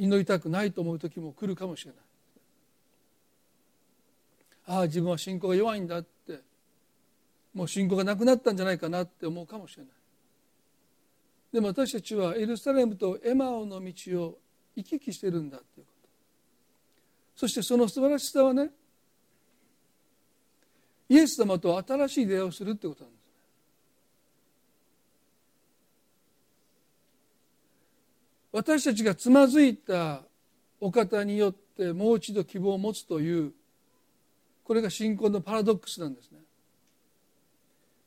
祈りたくないと思う時も来るかもしれない。ああ自分は信仰が弱いんだって。もう信仰がなくなったんじゃないかなって思うかもしれない。でも私たちはエルサレムとエマオの道を行き来してるんだっていうこと。そしてその素晴らしさはねイエス様と新しい出会いをするってことなんです私たちがつまずいたお方によってもう一度希望を持つというこれが信仰のパラドックスなんですね。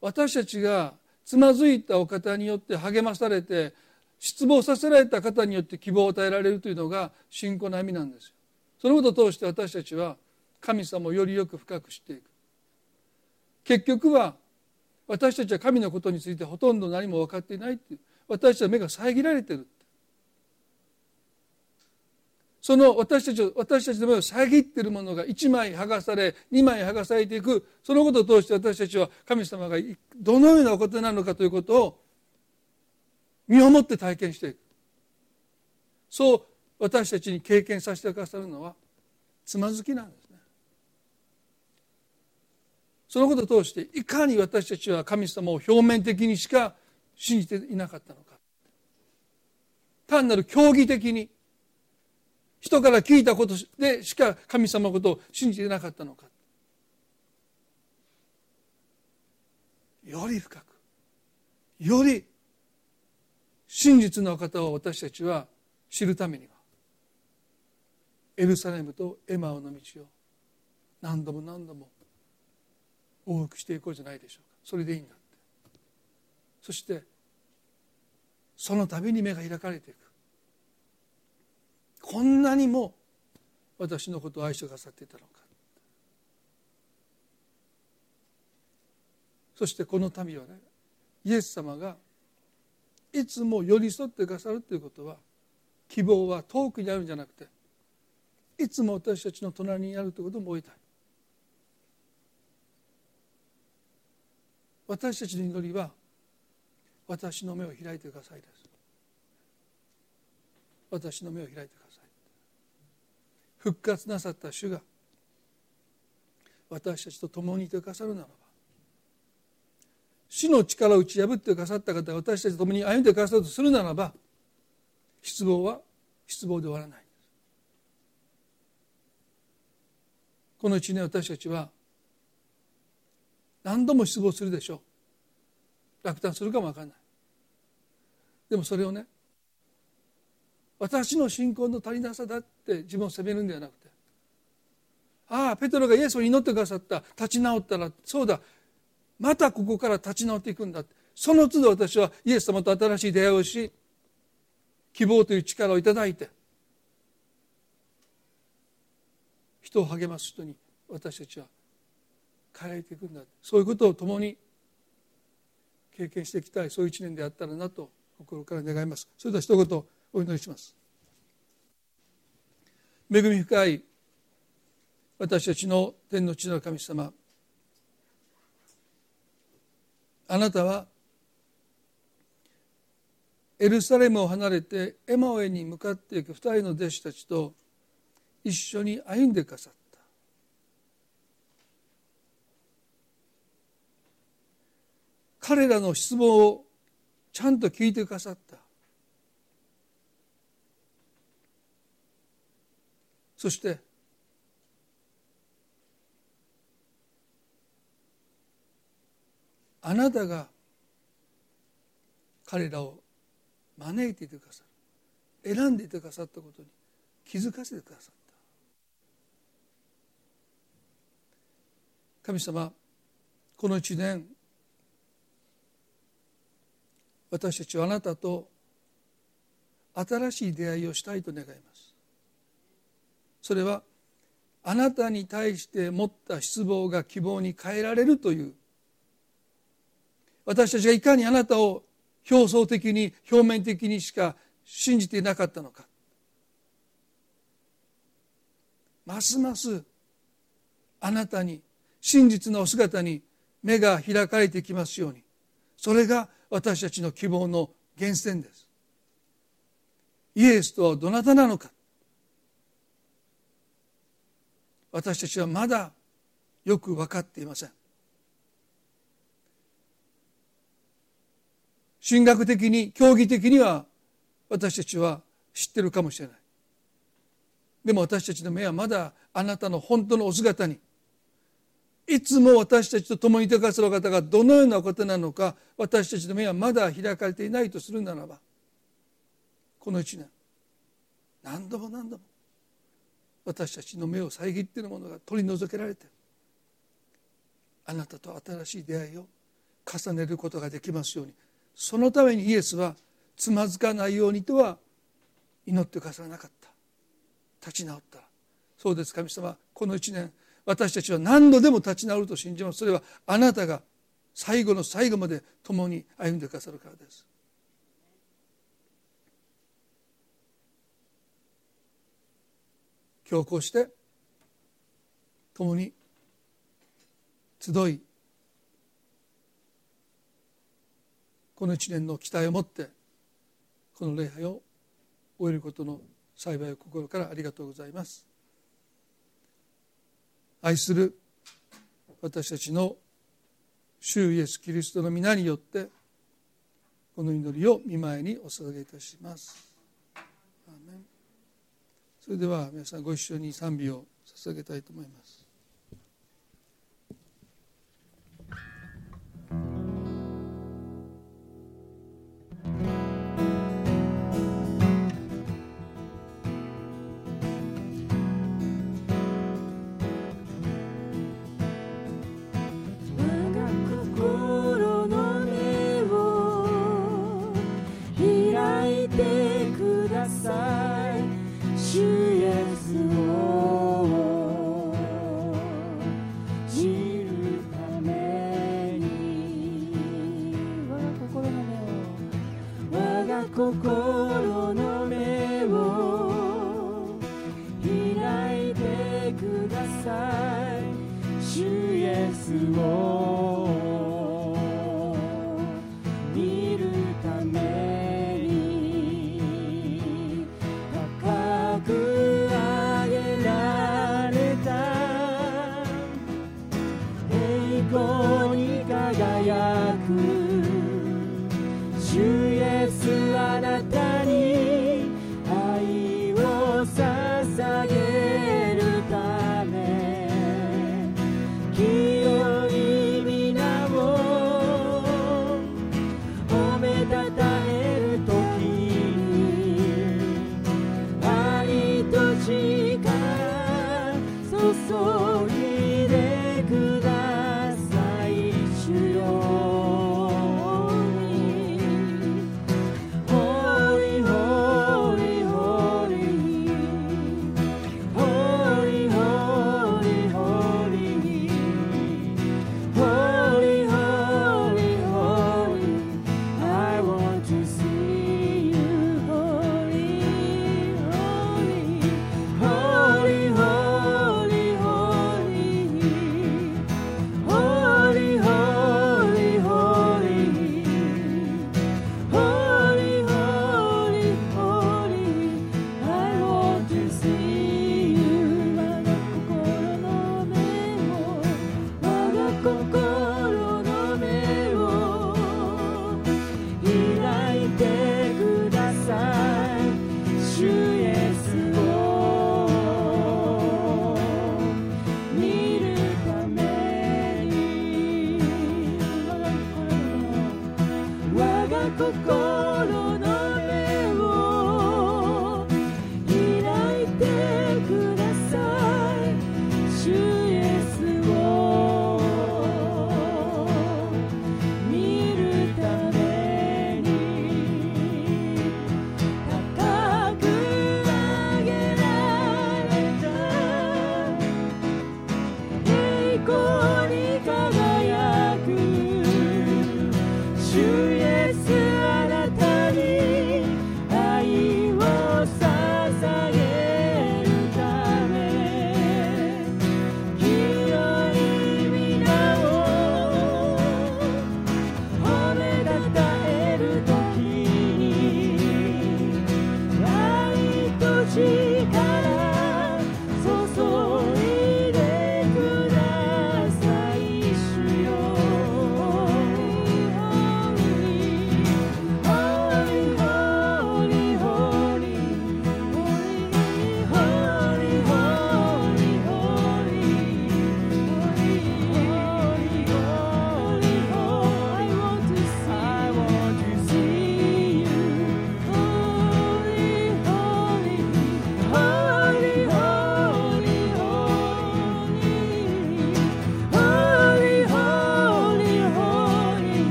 私たちがつまずいたお方によって励まされて失望させられた方によって希望を与えられるというのが信仰の意味なんですよ。そのことを通して私たちは神様をよりよく深く知っていく。結局は私たちは神のことについてほとんど何も分かっていないっていう。私たちは目が遮られてる。その私たち私たちの目を遮っているものが1枚剥がされ2枚剥がされていくそのことを通して私たちは神様がどのようなことなのかということを身をもって体験していく。そう私たちに経験させてくださるのはつまずきなんですね。そのことを通していかに私たちは神様を表面的にしか信じていなかったのか。単なる競技的に人から聞いたことでしか神様のことを信じてなかったのか。より深くより真実の方を私たちは知るためにはエルサレムとエマオの道を何度も何度も往復していこうじゃないでしょうか。それでいいんだって。そしてその度に目が開かれていく。こんなにも私のことを愛してくださっていたのか。そしてこの民はねイエス様がいつも寄り添ってくださるということは希望は遠くにあるんじゃなくていつも私たちの隣にあるということも覚えたい。私たちの祈りは私の目を開いてくださいです。私の目を開いてください。復活なさった主が私たちと共にいてくださるならば死の力を打ち破ってくださった方が私たちと共に歩んでくださるとするならば失望は失望で終わらない。この一年私たちは何度も失望するでしょう。落胆するかも分からない。でもそれをね私の信仰の足りなさだって自分を責めるんではなくて。ああペトロがイエスを祈ってくださった。立ち直ったらそうだ。またここから立ち直っていくんだその都度私はイエス様と新しい出会いをし希望という力をいただいて人を励ます人に私たちは変えていくんだそういうことを共に経験していきたい。そういう一年であったらなと心から願います。それでは一言お祈りします。恵み深い私たちの天の地の神様あなたはエルサレムを離れてエマオエに向かっていく二人の弟子たちと一緒に歩んでくださった。彼らの質問をちゃんと聞いてくださった。そしてあなたが彼らを招いていてくださる。選んでいてくださったことに気づかせてくださった。神様この一年私たちはあなたと新しい出会いをしたいと願います。それはあなたに対して持った失望が希望に変えられるという。私たちがいかにあなたを表層的に表面的にしか信じていなかったのか。ますますあなたに真実のお姿に目が開かれてきますように。それが私たちの希望の源泉です。イエスとはどなたなのか。私たちはまだよく分かっていません。神学的に教義的には私たちは知ってるかもしれない。でも私たちの目はまだあなたの本当のお姿に。いつも私たちと共にいてくださる方がどのようなことなのか私たちの目はまだ開かれていないとするならばこの一年何度も何度も私たちの目を遮っているものが取り除けられてあなたと新しい出会いを重ねることができますようにそのためにイエスはつまずかないようにとは祈ってくださらなかった。立ち直った。そうです神様。この一年私たちは何度でも立ち直ると信じます。それはあなたが最後の最後まで共に歩んでくださるからです。今日こうして共に集いこの一年の期待を持ってこの礼拝を終えることの幸いを心からありがとうございます。愛する私たちの主イエス・キリストの皆によってこの祈りを見舞いにお捧げいたします。それでは皆さんご一緒に賛美を捧げたいと思います。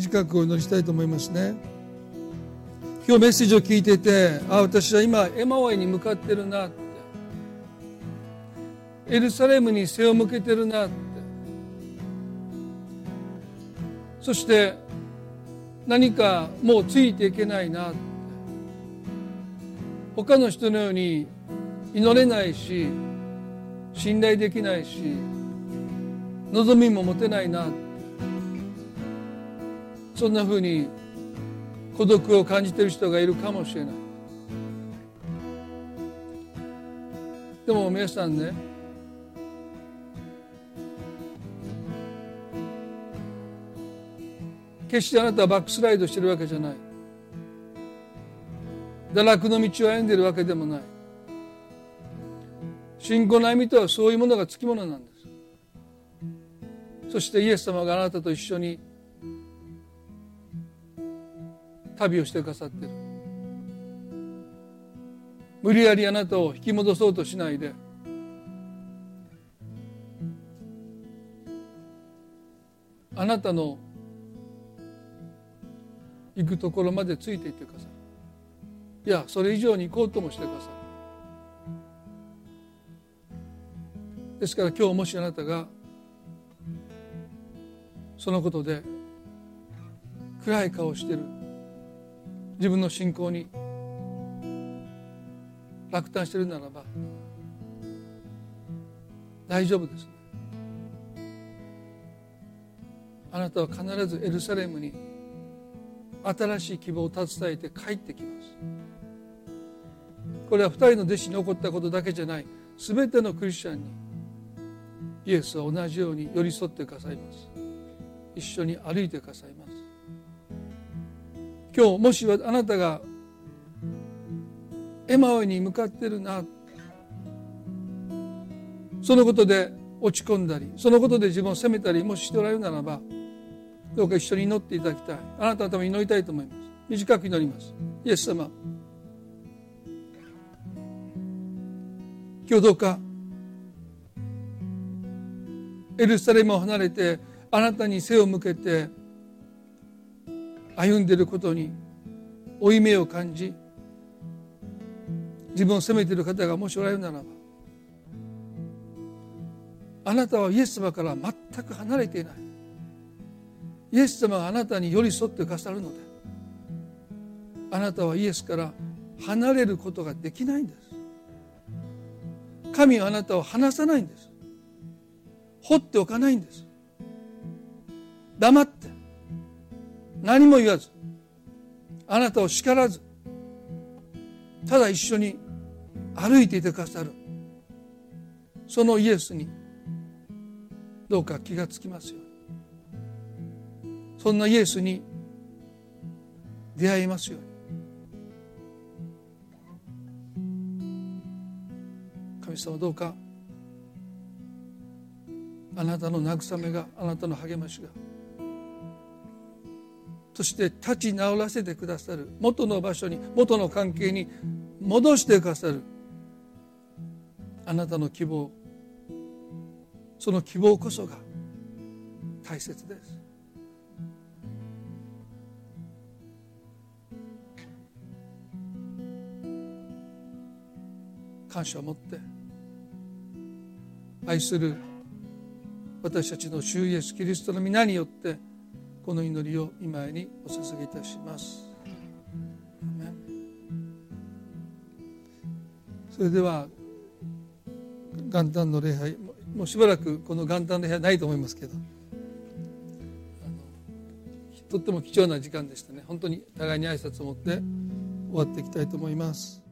短くお祈りしたいと思いますね。今日メッセージを聞いていてあ私は今エマワイに向かってるなって。エルサレムに背を向けてるなって。そして何かもうついていけないなって。他の人のように祈れないし信頼できないし望みも持てないなって。そんなふうに孤独を感じている人がいるかもしれない。でも皆さんね決してあなたはバックスライドしてるわけじゃない。堕落の道を歩んでいるわけでもない。信仰の歩みとはそういうものがつきものなんです。そしてイエス様があなたと一緒に旅をしてくださってる。無理やりあなたを引き戻そうとしないで。あなたの行くところまでついていってください。いやそれ以上に行こうともしてください。ですから今日もしあなたがそのことで暗い顔をしてる。自分の信仰に落胆しているならば大丈夫ですあなたは必ずエルサレムに新しい希望を携えて帰ってきます。これは二人の弟子に起こったことだけじゃない。全てのクリスチャンにイエスは同じように寄り添ってくださいます。一緒に歩いてくださいます。今日もしあなたがエマオイに向かってるなそのことで落ち込んだりそのことで自分を責めたりもししておられるならばどうか一緒に祈っていただきたい。あなたのために祈りたいと思います。短く祈ります。イエス様。今日どうかエルサレムを離れてあなたに背を向けて歩んでいることに負い目を感じ自分を責めている方がもしおられるならばあなたはイエス様から全く離れていない。イエス様があなたに寄り添ってくださるのであなたはイエスから離れることができないんです。神はあなたを離さないんです。放っておかないんです。黙って何も言わずあなたを叱らずただ一緒に歩いていてくださる。そのイエスにどうか気がつきますよそんなイエスに出会いますように。神様どうかあなたの慰めがあなたの励ましがそして立ち直らせてくださる。元の場所に元の関係に戻してくださる。あなたの希望その希望こそが大切です。感謝を持って愛する私たちの主イエスキリストの皆によってこの祈りを今にお捧げいたします。それでは元旦の礼拝もうしばらくこの元旦の礼拝ないと思いますけどとっても貴重な時間でしたね。本当に互いに挨拶を持って終わっていきたいと思います。